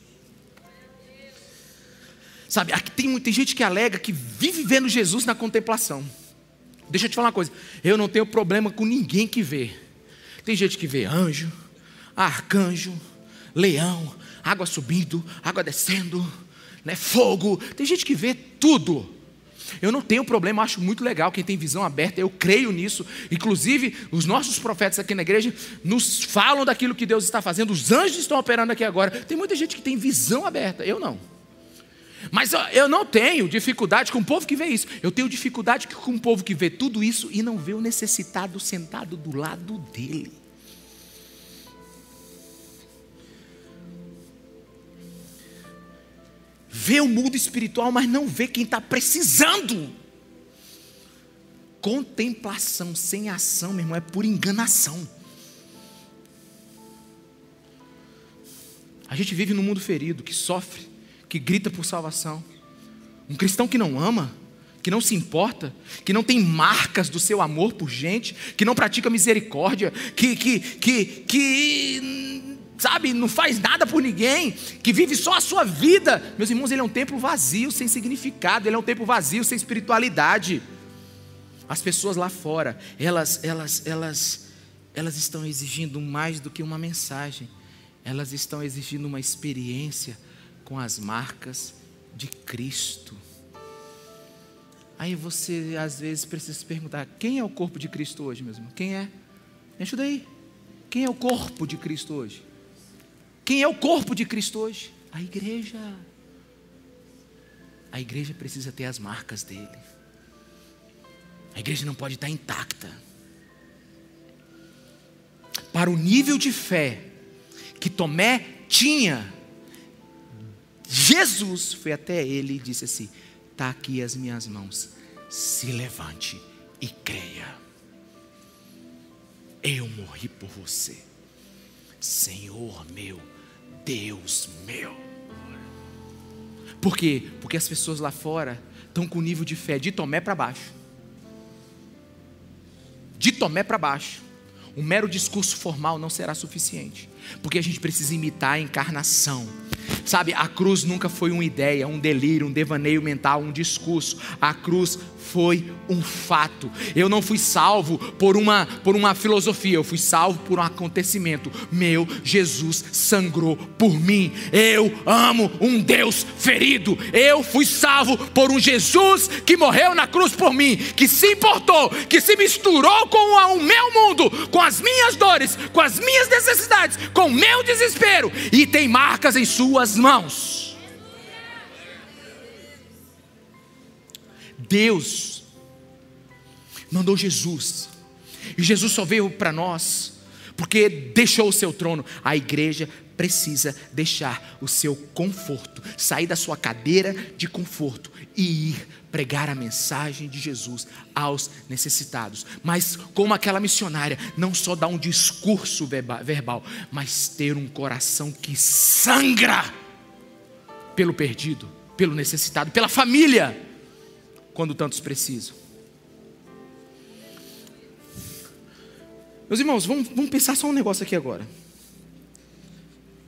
Sabe, aqui tem, tem gente que alega que vive vendo Jesus na contemplação. Deixa eu te falar uma coisa: eu não tenho problema com ninguém que vê. Tem gente que vê anjo, arcanjo, leão, água subindo, água descendo, né, fogo. Tem gente que vê tudo. Eu não tenho problema, acho muito legal quem tem visão aberta, eu creio nisso. Inclusive, os nossos profetas aqui na igreja nos falam daquilo que Deus está fazendo, os anjos estão operando aqui agora. Tem muita gente que tem visão aberta, eu não. Mas eu não tenho dificuldade com o povo que vê isso. Eu tenho dificuldade com o povo que vê tudo isso e não vê o necessitado sentado do lado dele. Vê o mundo espiritual, mas não vê quem está precisando. Contemplação sem ação, meu irmão, é por enganação. A gente vive num mundo ferido, que sofre, que grita por salvação. Um cristão que não ama, que não se importa, que não tem marcas do seu amor por gente, que não pratica misericórdia, que, que, que, que sabe, não faz nada por ninguém, que vive só a sua vida. Meus irmãos, ele é um templo vazio, sem significado, ele é um templo vazio, sem espiritualidade. As pessoas lá fora, elas, elas, elas, elas estão exigindo mais do que uma mensagem. Elas estão exigindo uma experiência com as marcas de Cristo. Aí você às vezes precisa se perguntar: quem é o corpo de Cristo hoje, mesmo? Quem é? Me ajuda aí. Quem é o corpo de Cristo hoje? Quem é o corpo de Cristo hoje? A igreja. A igreja precisa ter as marcas dele. A igreja não pode estar intacta. Para o nível de fé que Tomé tinha, Jesus foi até ele e disse assim: Está aqui as minhas mãos, se levante e creia. Eu morri por você, Senhor meu Deus meu. Por quê? Porque as pessoas lá fora estão com o nível de fé de Tomé para baixo. De Tomé para baixo. Um mero discurso formal não será suficiente, porque a gente precisa imitar a encarnação. Sabe, a cruz nunca foi uma ideia, um delírio, um devaneio mental, um discurso. A cruz foi um fato. Eu não fui salvo por uma, por uma filosofia, eu fui salvo por um acontecimento. Meu Jesus sangrou por mim. Eu amo um Deus ferido. Eu fui salvo por um Jesus que morreu na cruz por mim, que se importou, que se misturou com o meu mundo, com as minhas dores, com as minhas necessidades, com meu desespero e tem marcas em suas mãos. Deus mandou Jesus. E Jesus só veio para nós porque deixou o seu trono. A igreja precisa deixar o seu conforto, sair da sua cadeira de conforto e ir pregar a mensagem de Jesus aos necessitados. Mas, como aquela missionária, não só dar um discurso verbal, mas ter um coração que sangra pelo perdido, pelo necessitado, pela família, quando tantos precisam. Meus irmãos, vamos, vamos pensar só um negócio aqui agora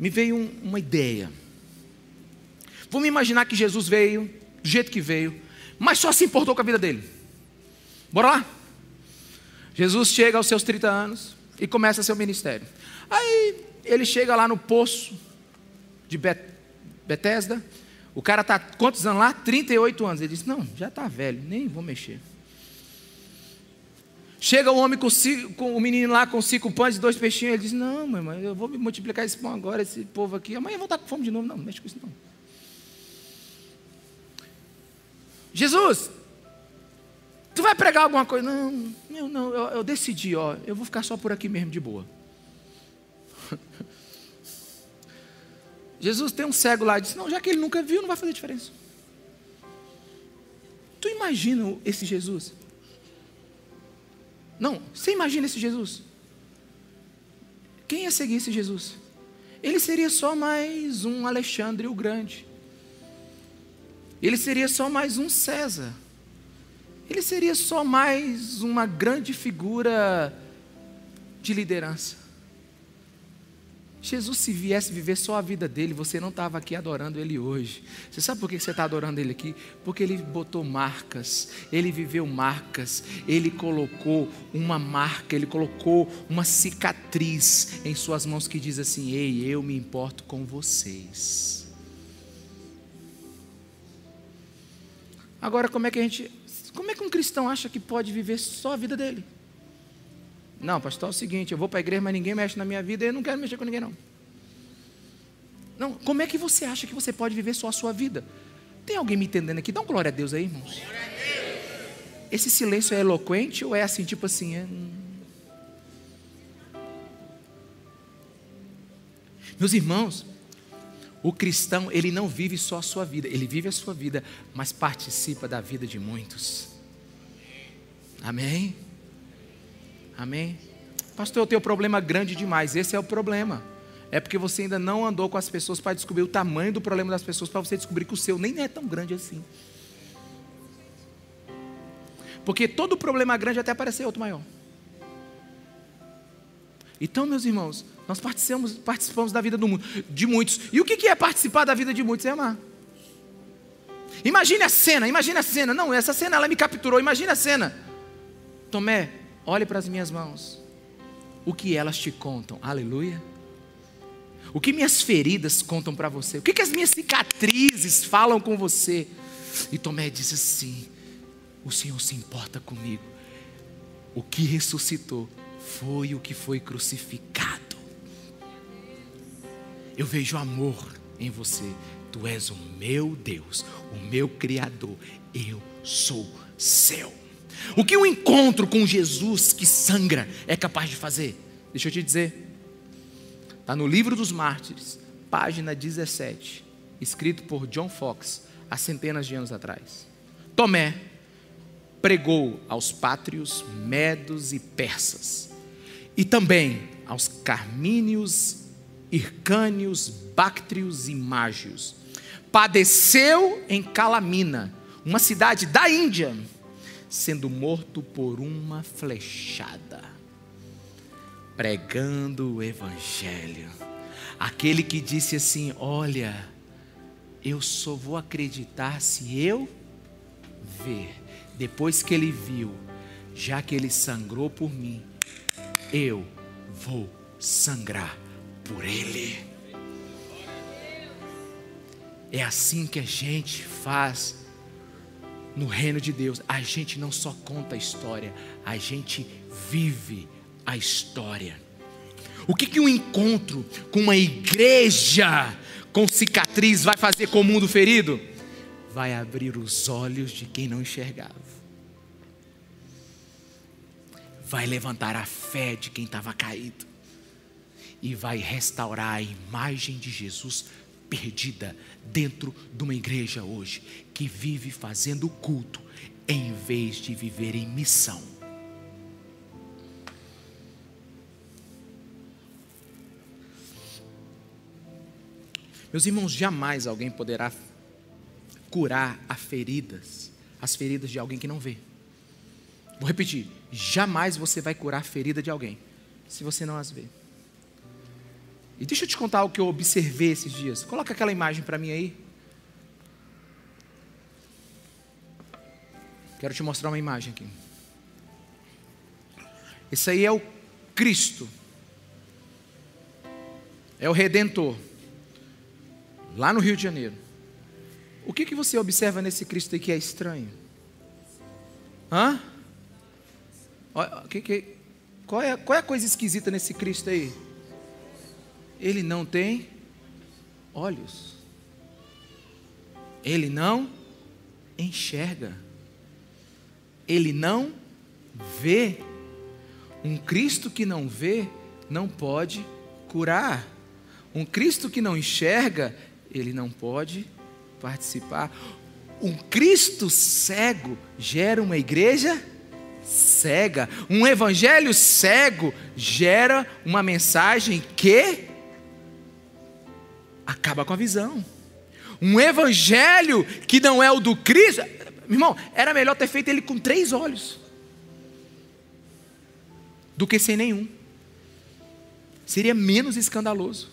me veio um, uma ideia. Vamos imaginar que Jesus veio do jeito que veio, mas só se importou com a vida dele. Bora lá? Jesus chega aos seus 30 anos e começa seu ministério. Aí ele chega lá no poço de Bet Bethesda. O cara está quantos anos lá? 38 anos. Ele diz: Não, já está velho, nem vou mexer. Chega o homem com, com, o menino lá com cinco pães e dois peixinhos. Ele diz: Não, mãe, eu vou multiplicar esse pão agora, esse povo aqui. Amanhã vão estar com fome de novo. Não, não mexe com isso não. Jesus, tu vai pregar alguma coisa? Não, eu não, eu, eu decidi, ó, eu vou ficar só por aqui mesmo de boa. Jesus tem um cego lá e disse: Não, já que ele nunca viu, não vai fazer diferença. Tu imagina esse Jesus? Não, você imagina esse Jesus? Quem ia seguir esse Jesus? Ele seria só mais um Alexandre o Grande. Ele seria só mais um César. Ele seria só mais uma grande figura de liderança. Jesus, se viesse viver só a vida dele, você não estava aqui adorando ele hoje. Você sabe por que você está adorando ele aqui? Porque ele botou marcas, ele viveu marcas, ele colocou uma marca, ele colocou uma cicatriz em suas mãos que diz assim: Ei, eu me importo com vocês. Agora, como é que a gente. Como é que um cristão acha que pode viver só a vida dele? Não, pastor, é o seguinte, eu vou para a igreja, mas ninguém mexe na minha vida e eu não quero mexer com ninguém, não. Não, como é que você acha que você pode viver só a sua vida? Tem alguém me entendendo aqui? Dá um glória a Deus aí, irmãos. Esse silêncio é eloquente ou é assim, tipo assim? É... Hum? Meus irmãos, o cristão, ele não vive só a sua vida, ele vive a sua vida, mas participa da vida de muitos. Amém? Amém? Pastor, eu tenho um problema grande demais. Esse é o problema. É porque você ainda não andou com as pessoas para descobrir o tamanho do problema das pessoas, para você descobrir que o seu nem é tão grande assim. Porque todo problema grande até parece outro maior. Então, meus irmãos, nós participamos, participamos da vida do mundo, de muitos. E o que é participar da vida de muitos? É amar. Imagine a cena, imagine a cena. Não, essa cena ela me capturou. Imagine a cena. Tomé, Olhe para as minhas mãos. O que elas te contam? Aleluia. O que minhas feridas contam para você? O que, que as minhas cicatrizes falam com você? E Tomé disse assim: O Senhor se importa comigo. O que ressuscitou foi o que foi crucificado. Eu vejo amor em você. Tu és o meu Deus, o meu Criador. Eu sou seu. O que um encontro com Jesus que sangra é capaz de fazer? Deixa eu te dizer. Está no livro dos mártires, página 17, escrito por John Fox, há centenas de anos atrás. Tomé pregou aos pátrios, medos e persas, e também aos carmíneos, hircânios, báctrios e mágios. Padeceu em Calamina, uma cidade da Índia, sendo morto por uma flechada, pregando o Evangelho. Aquele que disse assim: Olha, eu só vou acreditar se eu ver. Depois que ele viu, já que ele sangrou por mim, eu vou sangrar por ele. É assim que a gente faz no reino de Deus, a gente não só conta a história, a gente vive a história. O que, que um encontro com uma igreja com cicatriz vai fazer com o mundo ferido? Vai abrir os olhos de quem não enxergava. Vai levantar a fé de quem estava caído. e vai restaurar a imagem de Jesus perdida dentro de uma igreja hoje que vive fazendo culto em vez de viver em missão. Meus irmãos, jamais alguém poderá curar as feridas, as feridas de alguém que não vê. Vou repetir: jamais você vai curar a ferida de alguém se você não as vê. E deixa eu te contar o que eu observei esses dias. Coloca aquela imagem para mim aí. Quero te mostrar uma imagem aqui. Esse aí é o Cristo. É o Redentor. Lá no Rio de Janeiro. O que, que você observa nesse Cristo aí que é estranho? Hã? Que, que, qual, é, qual é a coisa esquisita nesse Cristo aí? Ele não tem olhos. Ele não enxerga. Ele não vê. Um Cristo que não vê não pode curar. Um Cristo que não enxerga, ele não pode participar. Um Cristo cego gera uma igreja cega. Um evangelho cego gera uma mensagem que acaba com a visão. Um evangelho que não é o do Cristo. Irmão, era melhor ter feito ele com três olhos do que sem nenhum. Seria menos escandaloso.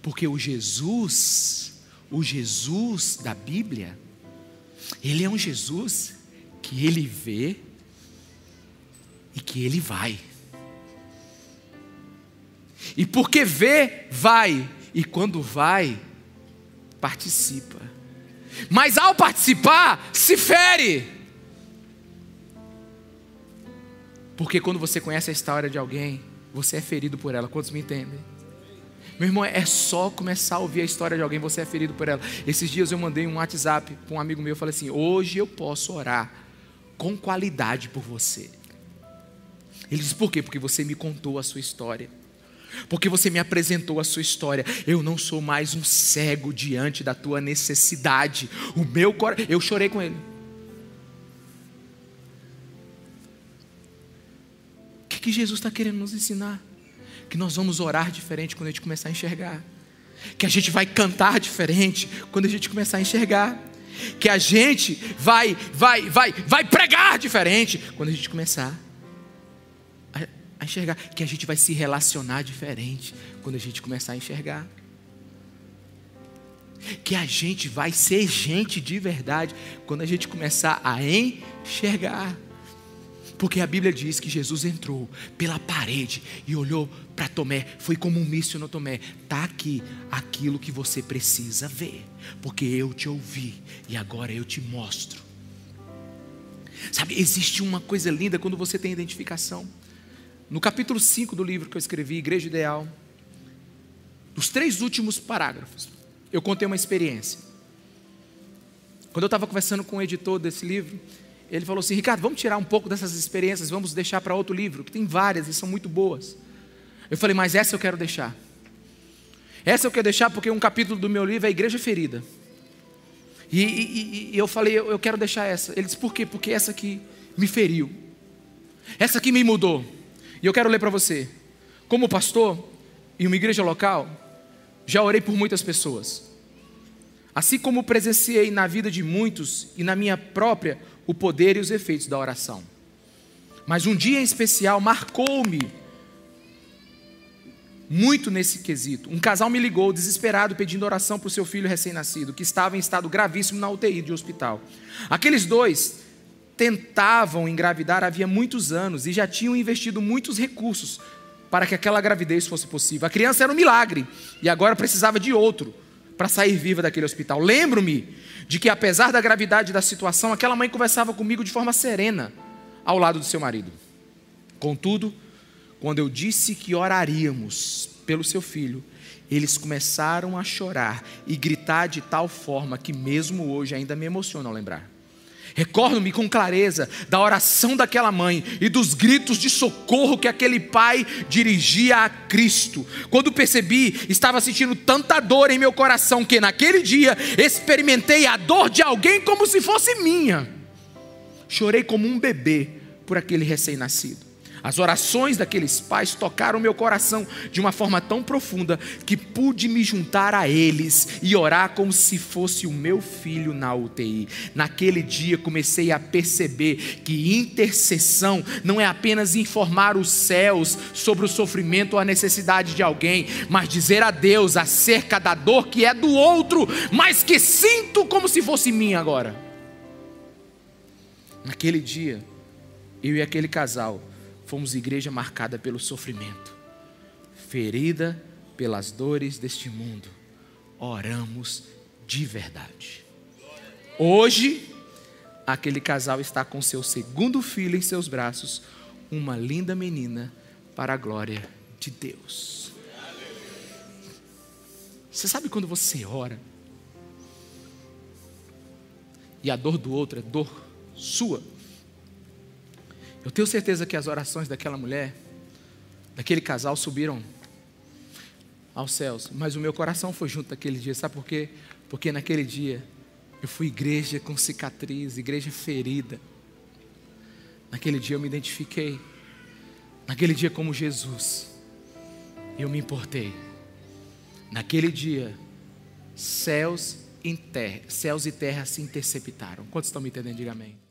Porque o Jesus, o Jesus da Bíblia, ele é um Jesus que ele vê e que ele vai. E porque vê, vai e quando vai, participa. Mas ao participar, se fere. Porque quando você conhece a história de alguém, você é ferido por ela. Quantos me entendem? Meu irmão, é só começar a ouvir a história de alguém, você é ferido por ela. Esses dias eu mandei um WhatsApp para um amigo meu, eu falei assim: hoje eu posso orar com qualidade por você. Ele disse: por quê? Porque você me contou a sua história porque você me apresentou a sua história. Eu não sou mais um cego diante da tua necessidade. O meu coração, eu chorei com ele. O que, que Jesus está querendo nos ensinar? Que nós vamos orar diferente quando a gente começar a enxergar. Que a gente vai cantar diferente quando a gente começar a enxergar. Que a gente vai, vai, vai, vai pregar diferente quando a gente começar enxergar que a gente vai se relacionar diferente quando a gente começar a enxergar. Que a gente vai ser gente de verdade quando a gente começar a enxergar. Porque a Bíblia diz que Jesus entrou pela parede e olhou para Tomé, foi como um míssil no Tomé. Está aqui aquilo que você precisa ver, porque eu te ouvi e agora eu te mostro. Sabe, existe uma coisa linda quando você tem identificação. No capítulo 5 do livro que eu escrevi, Igreja Ideal, nos três últimos parágrafos, eu contei uma experiência. Quando eu estava conversando com o editor desse livro, ele falou assim: Ricardo, vamos tirar um pouco dessas experiências, vamos deixar para outro livro, que tem várias e são muito boas. Eu falei, mas essa eu quero deixar. Essa eu quero deixar porque um capítulo do meu livro é Igreja Ferida. E, e, e eu falei, eu, eu quero deixar essa. Ele disse, por quê? Porque essa aqui me feriu. Essa aqui me mudou. E eu quero ler para você. Como pastor em uma igreja local, já orei por muitas pessoas. Assim como presenciei na vida de muitos e na minha própria o poder e os efeitos da oração. Mas um dia em especial marcou-me muito nesse quesito. Um casal me ligou desesperado pedindo oração para o seu filho recém-nascido, que estava em estado gravíssimo na UTI de hospital. Aqueles dois tentavam engravidar havia muitos anos e já tinham investido muitos recursos para que aquela gravidez fosse possível. A criança era um milagre e agora precisava de outro para sair viva daquele hospital. Lembro-me de que, apesar da gravidade da situação, aquela mãe conversava comigo de forma serena ao lado do seu marido. Contudo, quando eu disse que oraríamos pelo seu filho, eles começaram a chorar e gritar de tal forma que, mesmo hoje, ainda me emociona ao lembrar. Recordo-me com clareza da oração daquela mãe e dos gritos de socorro que aquele pai dirigia a Cristo. Quando percebi, estava sentindo tanta dor em meu coração que naquele dia experimentei a dor de alguém como se fosse minha. Chorei como um bebê por aquele recém-nascido. As orações daqueles pais tocaram meu coração de uma forma tão profunda que pude me juntar a eles e orar como se fosse o meu filho na UTI. Naquele dia comecei a perceber que intercessão não é apenas informar os céus sobre o sofrimento ou a necessidade de alguém, mas dizer a Deus acerca da dor que é do outro, mas que sinto como se fosse minha agora. Naquele dia, eu e aquele casal fomos igreja marcada pelo sofrimento, ferida pelas dores deste mundo. Oramos de verdade. Hoje, aquele casal está com seu segundo filho em seus braços, uma linda menina para a glória de Deus. Você sabe quando você ora e a dor do outro é dor sua? Eu tenho certeza que as orações daquela mulher, daquele casal, subiram aos céus, mas o meu coração foi junto naquele dia, sabe por quê? Porque naquele dia eu fui igreja com cicatriz, igreja ferida. Naquele dia eu me identifiquei. Naquele dia, como Jesus, eu me importei. Naquele dia, céus, terra, céus e terra se interceptaram. Quantos estão me entendendo? Diga amém.